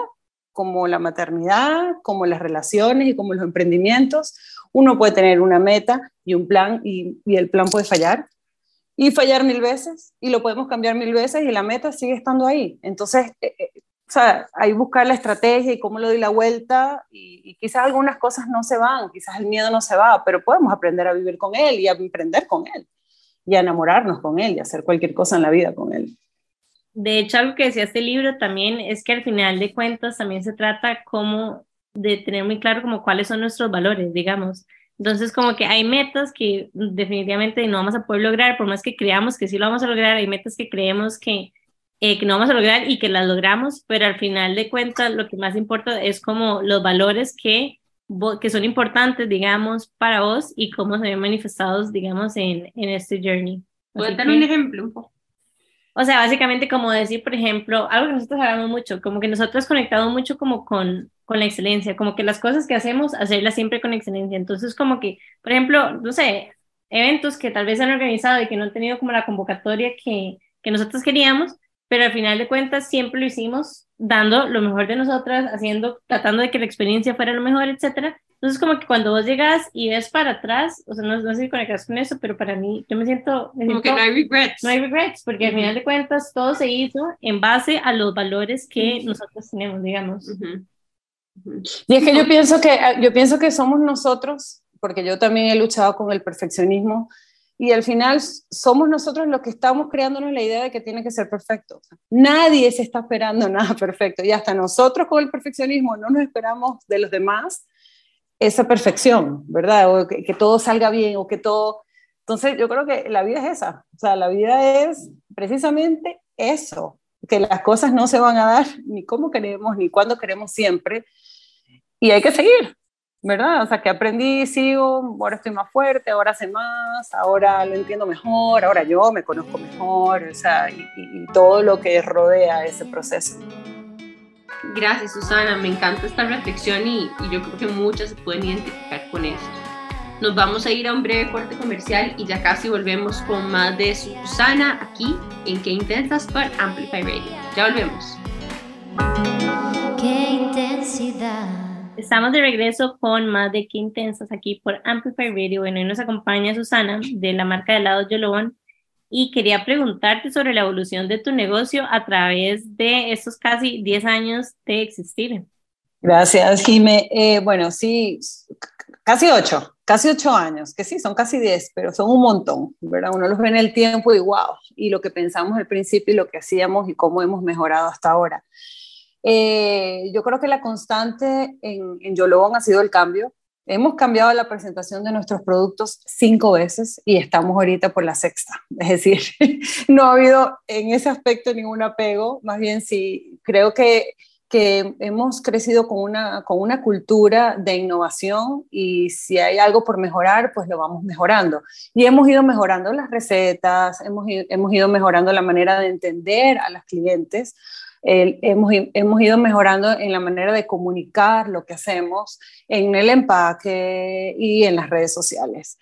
como la maternidad, como las relaciones y como los emprendimientos, uno puede tener una meta y un plan y, el plan puede fallar y fallar mil veces y lo podemos cambiar mil veces y la meta sigue estando ahí. Entonces, eh, eh, o sea, hay buscar la estrategia y cómo lo doy la vuelta y, y, quizás algunas cosas no se van, quizás el miedo no se va, pero podemos aprender a vivir con él y a emprender con él y a enamorarnos con él y hacer cualquier cosa en la vida con él. De hecho, algo que decía este libro también es que al final de cuentas también se trata como de tener muy claro como cuáles son nuestros valores, digamos. Entonces, como que hay metas que definitivamente no vamos a poder lograr, por más que creamos que sí lo vamos a lograr, hay metas que creemos que, eh, que no vamos a lograr y que las logramos, pero al final de cuentas lo que más importa es como los valores que, que son importantes, digamos, para vos y cómo se ven manifestados, digamos, en, en este journey. ¿Puedo dar un ejemplo un poco? O sea, básicamente como decir, por ejemplo, algo que nosotros hablamos mucho, como que nosotros conectado mucho como con, con la excelencia, como que las cosas que hacemos, hacerlas siempre con excelencia. Entonces, como que, por ejemplo, no sé, eventos que tal vez han organizado y que no han tenido como la convocatoria que, que nosotros queríamos, pero al final de cuentas siempre lo hicimos dando lo mejor de nosotras, haciendo, tratando de que la experiencia fuera lo mejor, etcétera. Entonces, como que cuando vos llegas y ves para atrás, o sea, no, no sé si conectas con eso, pero para mí, yo me siento... como que no hay regrets. No hay regrets, porque al final de cuentas todo se hizo en base a los valores que nosotros tenemos, digamos. Y es que yo pienso que, yo pienso que somos nosotros, porque yo también he luchado con el perfeccionismo, y al final somos nosotros los que estamos creándonos la idea de que tiene que ser perfecto. Nadie se está esperando nada perfecto y hasta nosotros con el perfeccionismo no nos esperamos de los demás esa perfección, ¿verdad? O que, todo salga bien o que todo... Entonces yo creo que la vida es esa, o sea, la vida es precisamente eso, que las cosas no se van a dar ni como queremos, ni cuando queremos siempre, y hay que seguir, ¿verdad? O sea, que aprendí, sigo, ahora estoy más fuerte, ahora sé más, ahora lo entiendo mejor, ahora yo me conozco mejor, o sea, y, y todo lo que rodea ese proceso. Gracias, Susana. Me encanta esta reflexión y, yo creo que muchas se pueden identificar con esto. Nos vamos a ir a un breve corte comercial y ya casi volvemos con más de Susana aquí en Qué Intensas por Amplify Radio. Ya volvemos. Qué intensidad. Estamos de regreso con más de Qué Intensas aquí por Amplify Radio. Bueno, hoy nos acompaña Susana de la marca de helado Yolón y quería preguntarte sobre la evolución de tu negocio a través de estos casi 10 años de existir. Gracias, Jime. Eh, bueno, sí, casi 8, casi 8 años, que sí, son casi 10, pero son un montón, ¿verdad? Uno los ve en el tiempo y wow, y lo que pensamos al principio y lo que hacíamos y cómo hemos mejorado hasta ahora. Eh, yo creo que la constante en, en ha sido el cambio, Hemos cambiado la presentación de nuestros productos cinco veces y estamos ahorita por la sexta. Es decir, no ha habido en ese aspecto ningún apego, más bien sí, creo que, que hemos crecido con una, con una cultura de innovación y si hay algo por mejorar, pues lo vamos mejorando. Y hemos ido mejorando las recetas, hemos, hemos ido mejorando la manera de entender a los clientes hemos, hemos, ido mejorando en la manera de comunicar lo que hacemos en el empaque y en las redes sociales.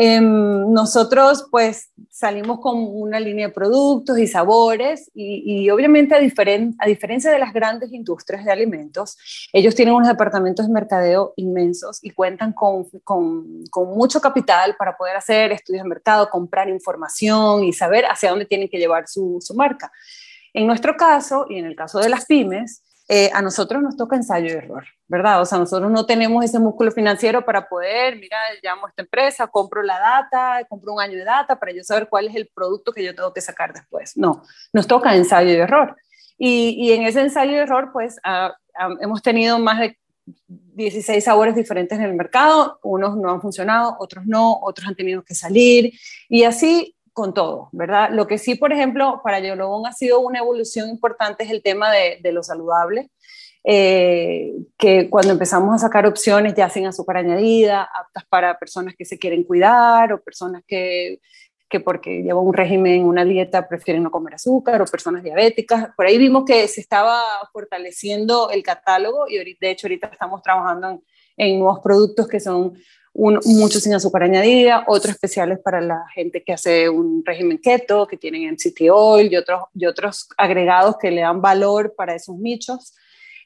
Em, nosotros pues salimos con una línea de productos y sabores y, obviamente a, a, diferencia de las grandes industrias de alimentos, ellos tienen unos departamentos de mercadeo inmensos y cuentan con, con, con mucho capital para poder hacer estudios de mercado, comprar información y saber hacia dónde tienen que llevar su, su marca. En nuestro caso, y en el caso de las pymes, eh, a nosotros nos toca ensayo y error, ¿verdad? O sea, nosotros no tenemos ese músculo financiero para poder, mira, llamo a esta empresa, compro la data, compro un año de data para yo saber cuál es el producto que yo tengo que sacar después. No, nos toca ensayo y error. Y, y en ese ensayo y error, pues, hemos tenido más de 16 sabores diferentes en el mercado, unos no han funcionado, otros no, otros han tenido que salir, y así con todo, ¿verdad? Lo que sí, por ejemplo, para Yolobón ha sido una evolución importante es el tema de, de lo saludable, eh, que cuando empezamos a sacar opciones ya sin azúcar añadida, aptas para personas que se quieren cuidar o personas que, que porque llevan un régimen, una dieta, prefieren no comer azúcar o personas diabéticas. Por ahí vimos que se estaba fortaleciendo el catálogo y de hecho ahorita estamos trabajando en, en nuevos productos que son muchos sin azúcar añadida, otros especiales para la gente que hace un régimen keto, que tienen MCT oil y otros, y otros agregados que le dan valor para esos nichos.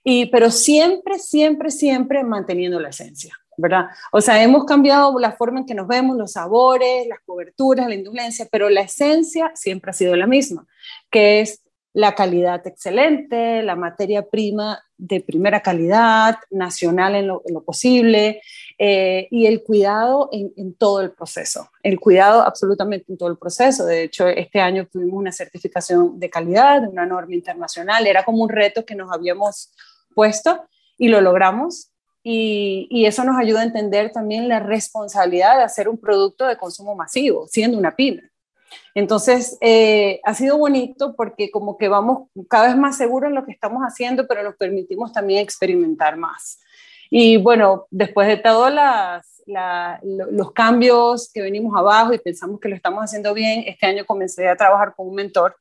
Y, pero siempre, siempre, siempre manteniendo la esencia, ¿verdad? O sea, hemos cambiado la forma en que nos vemos, los sabores, las coberturas, la indulgencia, pero la esencia siempre ha sido la misma, que es la calidad excelente, la materia prima de primera calidad, nacional en lo, posible, eh, y el cuidado en, todo el proceso, el cuidado absolutamente en todo el proceso. De hecho, este año tuvimos una certificación de calidad, de una norma internacional, era como un reto que nos habíamos puesto y lo logramos. Y, y eso nos ayuda a entender también la responsabilidad de hacer un producto de consumo masivo, siendo una pyme. Entonces, eh, ha sido bonito porque como que vamos cada vez más seguros en lo que estamos haciendo, pero nos permitimos también experimentar más. Y bueno, después de todos los cambios que venimos abajo y pensamos que lo estamos haciendo bien, este año comencé a trabajar con un mentor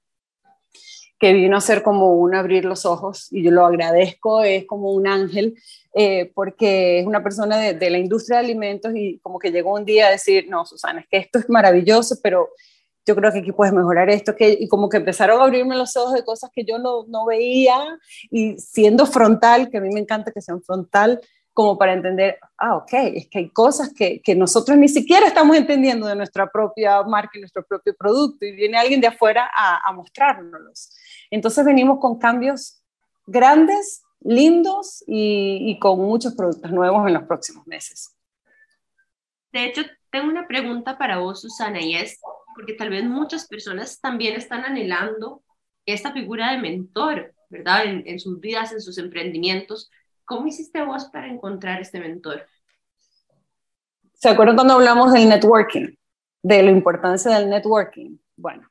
que vino a ser como un abrir los ojos y yo lo agradezco, es como un ángel, eh, porque es una persona de, de, la industria de alimentos y como que llegó un día a decir, no, Susana, es que esto es maravilloso, pero yo creo que aquí puedes mejorar esto, que, y como que empezaron a abrirme los ojos de cosas que yo no, no veía, y siendo frontal, que a mí me encanta que sean frontal, como para entender, ah, ok, es que hay cosas que, que, nosotros ni siquiera estamos entendiendo de nuestra propia marca y nuestro propio producto, y viene alguien de afuera a, a mostrárnoslos. Entonces venimos con cambios grandes, lindos y, y con muchos productos nuevos en los próximos meses. De hecho, tengo una pregunta para vos, Susana, y es, porque tal vez muchas personas también están anhelando esta figura de mentor, ¿verdad? En, sus vidas, en sus emprendimientos. ¿Cómo hiciste vos para encontrar este mentor? ¿Se acuerdan cuando hablamos del networking? De la importancia del networking. Bueno,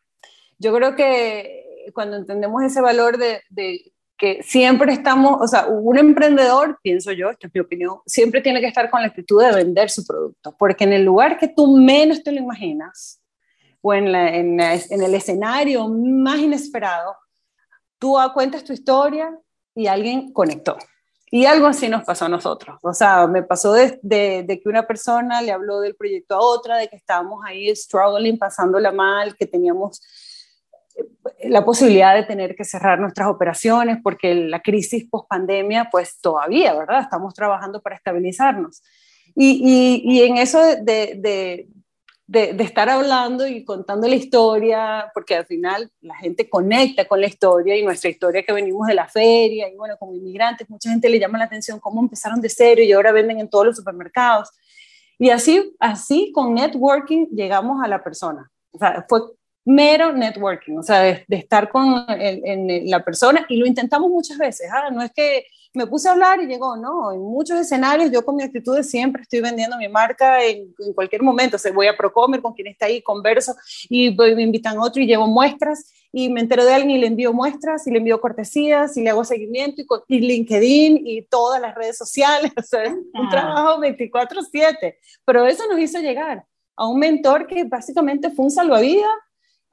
yo creo que cuando entendemos ese valor de, de que siempre estamos, o sea, un emprendedor, pienso yo, esta es mi opinión, siempre tiene que estar con la actitud de vender su producto, porque en el lugar que tú menos te lo imaginas, o en, en, el escenario más inesperado, tú cuentas tu historia y alguien conectó. Y algo así nos pasó a nosotros. O sea, me pasó de, de, que una persona le habló del proyecto a otra, de que estábamos ahí struggling, pasándola mal, que teníamos eh, la posibilidad de tener que cerrar nuestras operaciones porque la crisis post pandemia, pues todavía, ¿verdad? Estamos trabajando para estabilizarnos. Y, y, y en eso de, de, estar hablando y contando la historia, porque al final la gente conecta con la historia y nuestra historia que venimos de la feria y bueno, como inmigrantes, mucha gente le llama la atención cómo empezaron de cero y ahora venden en todos los supermercados. Y así, así con networking llegamos a la persona. O sea, fue mero networking, o sea, de, estar con en, la persona y lo intentamos muchas veces. ¿ah? No es que me puse a hablar y llegó, no, en muchos escenarios yo con mi actitud de siempre estoy vendiendo mi marca en, cualquier momento, o sea, voy a Procomer con quien está ahí, converso y me invitan a otro y llevo muestras y me entero de alguien y le envío muestras y le envío cortesías y le hago seguimiento y, y LinkedIn y todas las redes sociales, o sea, es un trabajo 24/7, pero eso nos hizo llegar a un mentor que básicamente fue un salvavidas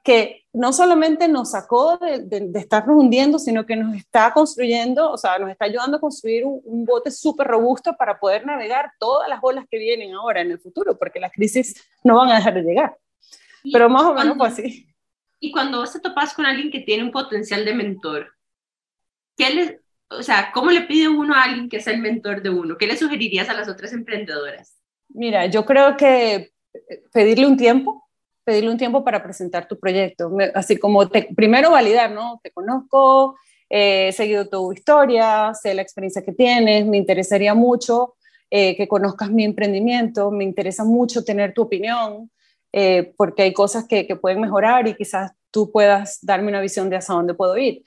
que no solamente nos sacó de, de, estarnos hundiendo, sino que nos está construyendo, o sea, nos está ayudando a construir un, bote súper robusto para poder navegar todas las olas que vienen ahora en el futuro, porque las crisis no van a dejar de llegar. Pero más o menos fue así. Y cuando vos te topas con alguien que tiene un potencial de mentor, ¿qué le, o sea, ¿cómo le pide uno a alguien que sea el mentor de uno? ¿Qué le sugerirías a las otras emprendedoras? Mira, yo creo que pedirle un tiempo, pedirle un tiempo para presentar tu proyecto, así como primero validar, ¿no? Te conozco, he seguido tu historia, sé la experiencia que tienes, me interesaría mucho eh, que conozcas mi emprendimiento, me interesa mucho tener tu opinión, eh, porque hay cosas que, que, pueden mejorar y quizás tú puedas darme una visión de hacia dónde puedo ir.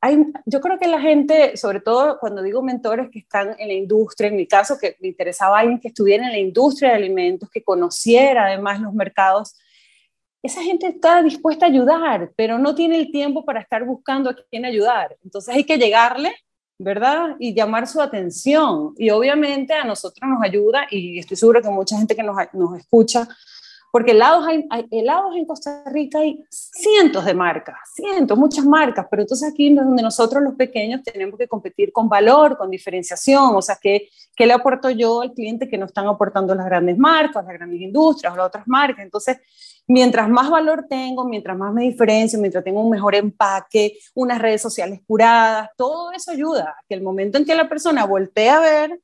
Hay, yo creo que la gente, sobre todo cuando digo mentores que están en la industria, en mi caso, que me interesaba alguien que estuviera en la industria de alimentos, que conociera además los mercados, esa gente está dispuesta a ayudar, pero no tiene el tiempo para estar buscando a quién ayudar. Entonces hay que llegarle, ¿verdad? Y llamar su atención. Y obviamente a nosotros nos ayuda, y estoy segura que mucha gente que nos, nos escucha porque helados, hay, helados en Costa Rica hay cientos de marcas, cientos, muchas marcas, pero entonces aquí es donde nosotros los pequeños tenemos que competir con valor, con diferenciación, o sea, ¿qué, qué le aporto yo al cliente que no están aportando las grandes marcas, las grandes industrias o las otras marcas? Entonces, mientras más valor tengo, mientras más me diferencio, mientras tengo un mejor empaque, unas redes sociales curadas, todo eso ayuda a que el momento en que la persona voltee a ver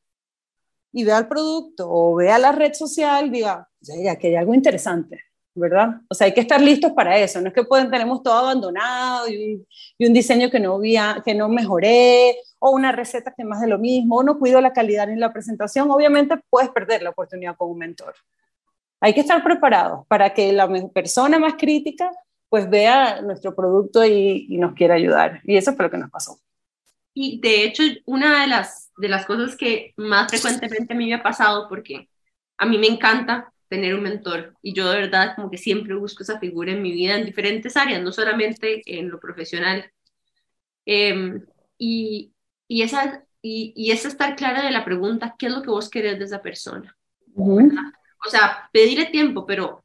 y vea el producto o vea la red social, diga, ya que hay algo interesante, ¿verdad? O sea, hay que estar listos para eso, no es que pueden, tenemos todo abandonado y, un diseño que no, vía, que no mejoré, o una receta que más de lo mismo, o no cuido la calidad en la presentación, obviamente puedes perder la oportunidad con un mentor. Hay que estar preparados para que la persona más crítica pues vea nuestro producto y, y nos quiera ayudar. Y eso fue lo que nos pasó. Y de hecho, una de las, de las cosas que más frecuentemente a mí me ha pasado, porque a mí me encanta tener un mentor y yo de verdad como que siempre busco esa figura en mi vida en diferentes áreas, no solamente en lo profesional. Em, y, y, esa, y, y es estar clara de la pregunta, ¿qué es lo que vos querés de esa persona? O sea, pedirle tiempo, pero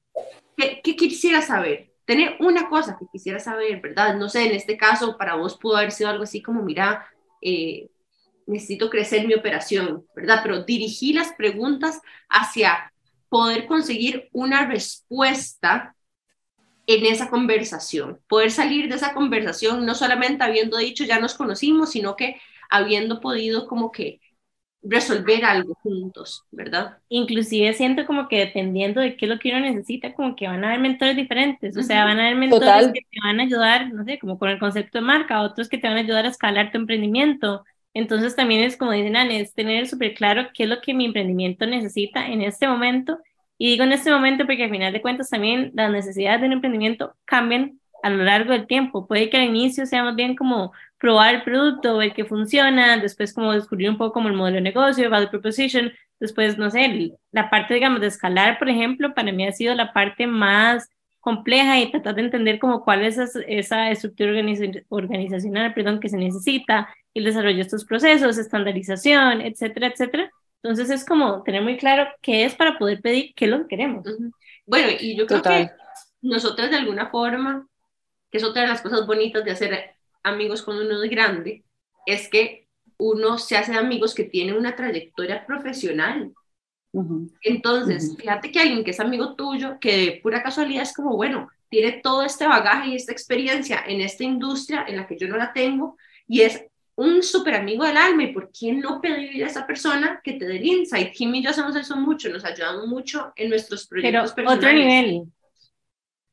¿qué, ¿qué quisiera saber? Tener una cosa que quisiera saber, ¿verdad? No sé, en este caso para vos pudo haber sido algo así como, mira, eh, necesito crecer mi operación, ¿verdad? Pero dirigí las preguntas hacia poder conseguir una respuesta en esa conversación, poder salir de esa conversación no solamente habiendo dicho ya nos conocimos, sino que habiendo podido como que resolver algo juntos, ¿verdad? Inclusive siento como que dependiendo de qué es lo que uno necesita, como que van a haber mentores diferentes, o sea, van a haber mentores que te van a ayudar, no sé, como con el concepto de marca, otros que te van a ayudar a escalar tu emprendimiento. Entonces también es como dicen, Anne, es tener súper claro qué es lo que mi emprendimiento necesita en este momento. Y digo en este momento porque al final de cuentas también las necesidades de un emprendimiento cambian a lo largo del tiempo. Puede que al inicio sea más bien como probar el producto, ver que funciona, después como descubrir un poco como el modelo de negocio, value proposition, después, no sé, la parte, digamos, de escalar, por ejemplo, para mí ha sido la parte más compleja y tratar de entender como cuál es esa, estructura organizacional, perdón, que se necesita, el desarrollo de estos procesos, estandarización, etcétera, etcétera. Entonces es como tener muy claro qué es para poder pedir qué es lo que queremos. Bueno, y yo creo que nosotros de alguna forma, que es otra de las cosas bonitas de hacer amigos con uno es grande, es que uno se hace amigos que tienen una trayectoria profesional. Entonces, fíjate que alguien que es amigo tuyo, que de pura casualidad es como, bueno, tiene todo este bagaje y esta experiencia en esta industria en la que yo no la tengo y es un súper amigo del alma. ¿Y por qué no pedirle a esa persona que te dé el insight? Jimmy y yo hacemos eso mucho, nos ayudamos mucho en nuestros proyectos Pero Otro nivel.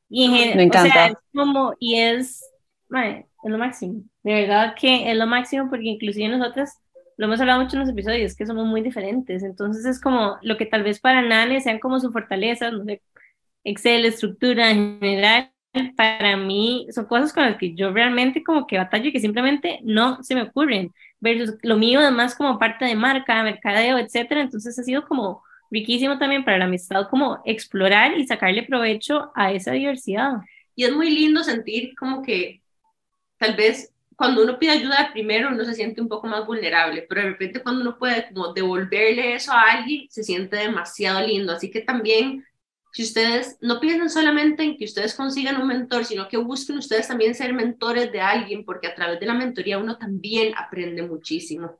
Y Me encanta. como, y es, es lo máximo. De verdad que es lo máximo porque inclusive nosotros lo hemos hablado mucho en los episodios, que somos muy diferentes. Entonces es como lo que tal vez para Nale sean como su fortaleza, no sé, Excel, estructura en general, para mí son cosas con las que yo realmente como que batallo y que simplemente no se me ocurren. Versus lo mío además como parte de marca, mercadeo, etcétera. Entonces ha sido como riquísimo también para la amistad como explorar y sacarle provecho a esa diversidad. Y es muy lindo sentir como que tal vez cuando uno pide ayuda primero uno se siente un poco más vulnerable, pero de repente cuando uno puede como devolverle eso a alguien, se siente demasiado lindo. Así que también si ustedes no piensen solamente en que ustedes consigan un mentor, sino que busquen ustedes también ser mentores de alguien, porque a través de la mentoría uno también aprende muchísimo.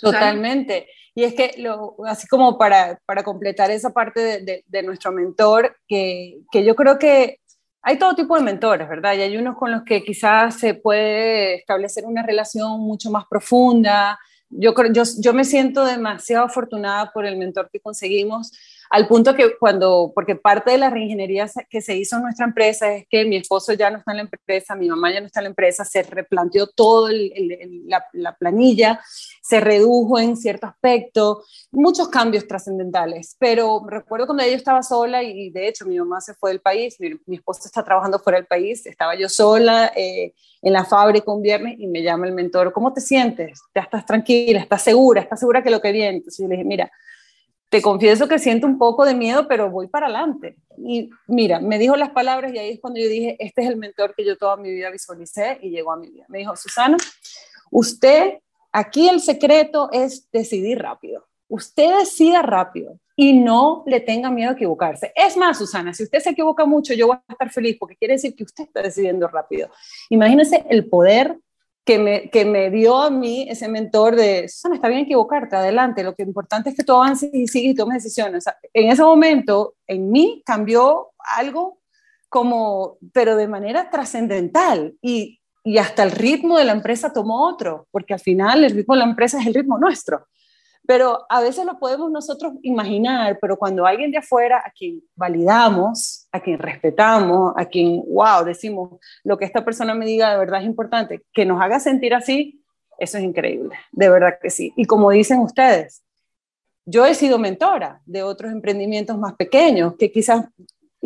Totalmente. Y es que, lo, así como para, para completar esa parte de, de, nuestro mentor, que, que, yo creo que hay todo tipo de mentores, ¿verdad? Y hay unos con los que quizás se puede establecer una relación mucho más profunda. Yo, yo, yo me siento demasiado afortunada por el mentor que conseguimos al punto que cuando, porque parte de la reingeniería que se hizo en nuestra empresa es que mi esposo ya no está en la empresa, mi mamá ya no está en la empresa, se replanteó todo la, planilla, se redujo en cierto aspecto, muchos cambios trascendentales, pero recuerdo cuando yo estaba sola y, de hecho mi mamá se fue del país, mi, esposo está trabajando fuera del país, estaba yo sola eh, en la fábrica un viernes y me llama el mentor, ¿cómo te sientes? ¿Ya estás tranquila? ¿Estás segura? ¿Estás segura que lo que viene? Entonces yo le dije, mira, te confieso que siento un poco de miedo, pero voy para adelante. Y mira, me dijo las palabras y ahí es cuando yo dije, este es el mentor que yo toda mi vida visualicé y llegó a mi vida. Me dijo, Susana, usted, aquí el secreto es decidir rápido. Usted decida rápido y no le tenga miedo a equivocarse. Es más, Susana, si usted se equivoca mucho, yo voy a estar feliz porque quiere decir que usted está decidiendo rápido. Imagínese el poder que me, que me dio a mí ese mentor de, Susana, está bien equivocarte, adelante, lo que importante es que tú avances y sigues y tomes decisiones. en ese momento, en mí cambió algo como, pero de manera trascendental y, y hasta el ritmo de la empresa tomó otro, porque al final el ritmo de la empresa es el ritmo nuestro. Pero a veces lo podemos nosotros imaginar, pero cuando alguien de afuera a quien validamos, a quien respetamos, a quien, wow, decimos, lo que esta persona me diga de verdad es importante, que nos haga sentir así, eso es increíble, de verdad que sí. Y como dicen ustedes, yo he sido mentora de otros emprendimientos más pequeños que quizás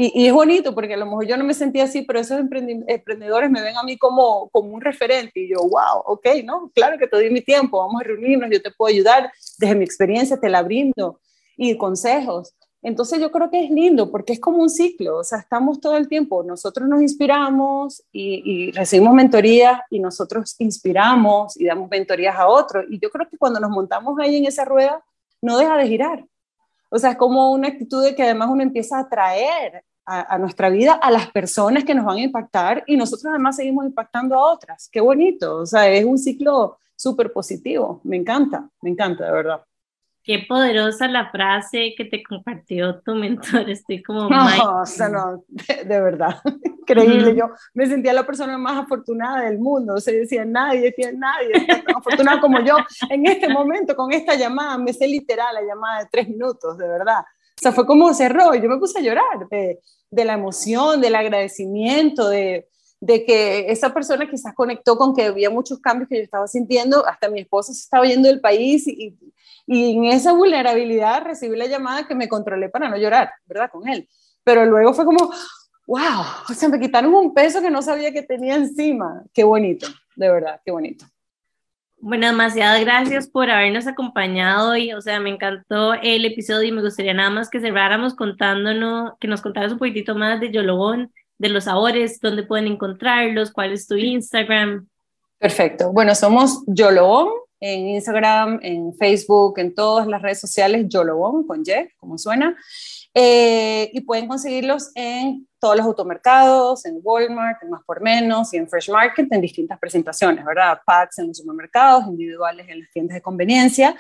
y, es bonito porque a lo mejor yo no me sentía así, pero esos emprendedores me ven a mí como, como un referente y yo, wow, ok, ¿no? Claro que te doy mi tiempo, vamos a reunirnos, yo te puedo ayudar, desde mi experiencia te la brindo y consejos. Entonces yo creo que es lindo porque es como un ciclo, o sea, estamos todo el tiempo, nosotros nos inspiramos y, y recibimos mentorías y nosotros inspiramos y damos mentorías a otros. Y yo creo que cuando nos montamos ahí en esa rueda, no deja de girar. O sea, es como una actitud de que además uno empieza a atraer a, nuestra vida a las personas que nos van a impactar y nosotros además seguimos impactando a otras. Qué bonito. O sea, es un ciclo súper positivo. Me encanta, me encanta, de verdad. Qué poderosa la frase que te compartió tu mentor. Estoy como. No, o sea, no, de, verdad. Increíble. Yo me sentía la persona más afortunada del mundo. O sea, decía, nadie tiene nadie tan afortunado como yo en este momento con esta llamada. Me sé literal la llamada de tres minutos, de verdad. O sea, fue como cerró y yo me puse a llorar de, de la emoción, del agradecimiento, de, de que esa persona quizás conectó con que había muchos cambios que yo estaba sintiendo, hasta mi esposo se estaba yendo del país y, y en esa vulnerabilidad recibí la llamada que me controlé para no llorar, ¿verdad? Con él. Pero luego fue como, wow, o sea, me quitaron un peso que no sabía que tenía encima. Qué bonito, de verdad, qué bonito. Bueno, demasiadas gracias por habernos acompañado hoy. O sea, me encantó el episodio y me gustaría nada más que cerráramos contándonos, que nos contaras un poquitito más de Yolobón, de los sabores, dónde pueden encontrarlos, cuál es tu Instagram. Perfecto. Bueno, somos Yolobón en Instagram, en Facebook, en todas las redes sociales, Yolobón, con Y, como suena. Eh, y pueden conseguirlos en todos los automercados, en Walmart, en Más por Menos y en Fresh Market en distintas presentaciones, ¿verdad? Packs en los supermercados, individuales en las tiendas de conveniencia.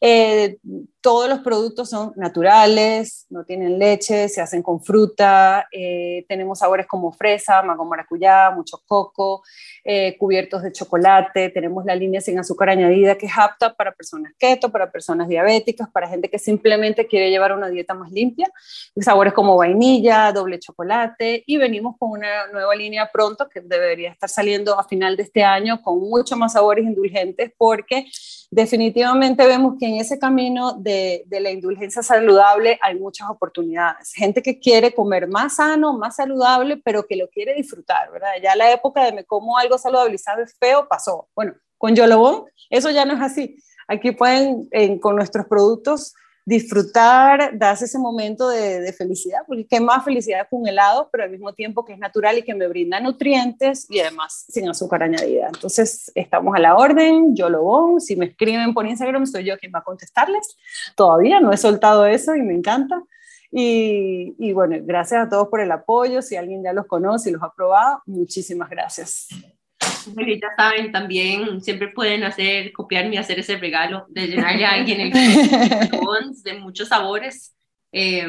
Eh, todos los productos son naturales, no tienen leche, se hacen con fruta, eh, tenemos sabores como fresa, mango maracuyá, mucho coco, eh, cubiertos de chocolate, tenemos la línea sin azúcar añadida que es apta para personas keto, para personas diabéticas, para gente que simplemente quiere llevar una dieta más limpia, sabores como vainilla, doble chocolate, y venimos con una nueva línea pronto que debería estar saliendo a final de este año con mucho más sabores indulgentes porque definitivamente vemos que en ese camino de, de la indulgencia saludable hay muchas oportunidades. Gente que quiere comer más sano, más saludable, pero que lo quiere disfrutar, ¿verdad? Ya la época de me como algo saludable y sabe feo pasó. Bueno, con Yolobón eso ya no es así. Aquí pueden, con nuestros productos, disfrutar, darse ese momento de, felicidad, porque qué más felicidad con un helado, pero al mismo tiempo que es natural y que me brinda nutrientes y además sin azúcar añadida. Entonces, estamos a la orden, yo lo voy, si me escriben por Instagram, soy yo quien va a contestarles. Todavía no he soltado eso y me encanta. Y, y, bueno, gracias a todos por el apoyo. Si alguien ya los conoce y los ha probado, muchísimas gracias. Bueno, ya saben, también siempre pueden hacer, copiarme y hacer ese regalo de llenarle a alguien el de muchos sabores. Eh,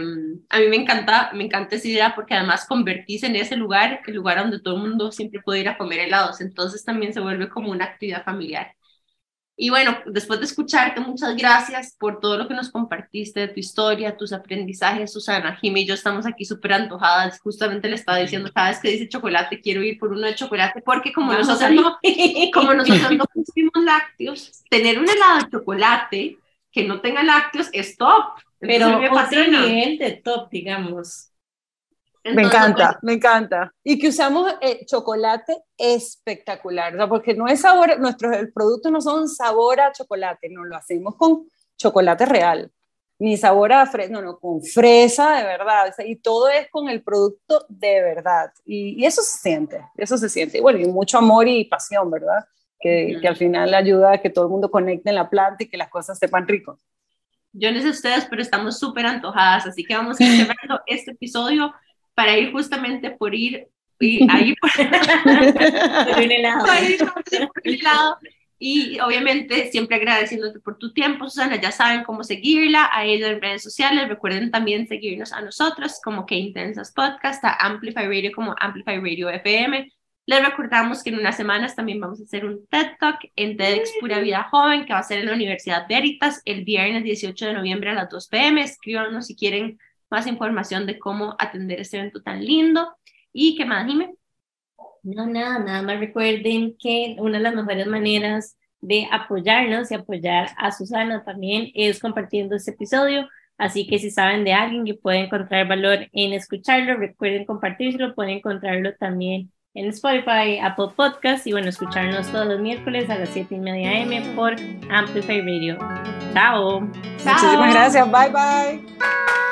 a mí me encanta, me encanta esa idea porque además convertís en ese lugar, el lugar donde todo el mundo siempre puede ir a comer helados, entonces también se vuelve como una actividad familiar. Y bueno, después de escucharte, muchas gracias por todo lo que nos compartiste de tu historia, tus aprendizajes, Susana. Jimmy y yo estamos aquí súper antojadas. Justamente le estaba diciendo, cada vez que dice chocolate, quiero ir por uno de chocolate, porque como nosotros, no, como nosotros no consumimos lácteos, tener un helado de chocolate que no tenga lácteos es top. Pero otro nivel de top, digamos me encanta, me encanta. Y que usamos eh, chocolate espectacular, porque no es sabor, nuestros productos no son sabor a chocolate, no lo hacemos con chocolate real, ni sabor a fresa, no, no, con fresa de verdad, y todo es con el producto de verdad. Y, eso se siente, eso se siente. Y bueno, y mucho amor y pasión, ¿verdad? Que, que al final ayuda a que todo el mundo conecte en la planta y que las cosas sepan rico. Yo no sé ustedes, pero estamos súper antojadas, así que vamos a ir cerrando este episodio para ir justamente por ir, y ahí por, un helado. Y obviamente siempre agradeciéndote por tu tiempo, Susana, ya saben cómo seguirla, a ella en redes sociales, recuerden también seguirnos a nosotros como Que Intensas Podcast, a Amplify Radio como Amplify Radio FM. Les recordamos que en unas semanas también vamos a hacer un TED Talk en TEDx Pura Vida Joven, que va a ser en la Universidad Veritas el viernes 18 de noviembre a las 2 pm. Escríbanos si quieren más información de cómo atender este evento tan lindo. ¿Y qué más, Jimé? No, nada, nada más recuerden que una de las mejores maneras de apoyarnos y apoyar a Susana también es compartiendo este episodio. Así que si saben de alguien que puede encontrar valor en escucharlo, recuerden compartírselo, pueden encontrarlo también en Spotify, Apple Podcasts y bueno, escucharnos todos los miércoles a las 7 y media am por Amplify Radio. Chao. Muchísimas gracias. Bye bye.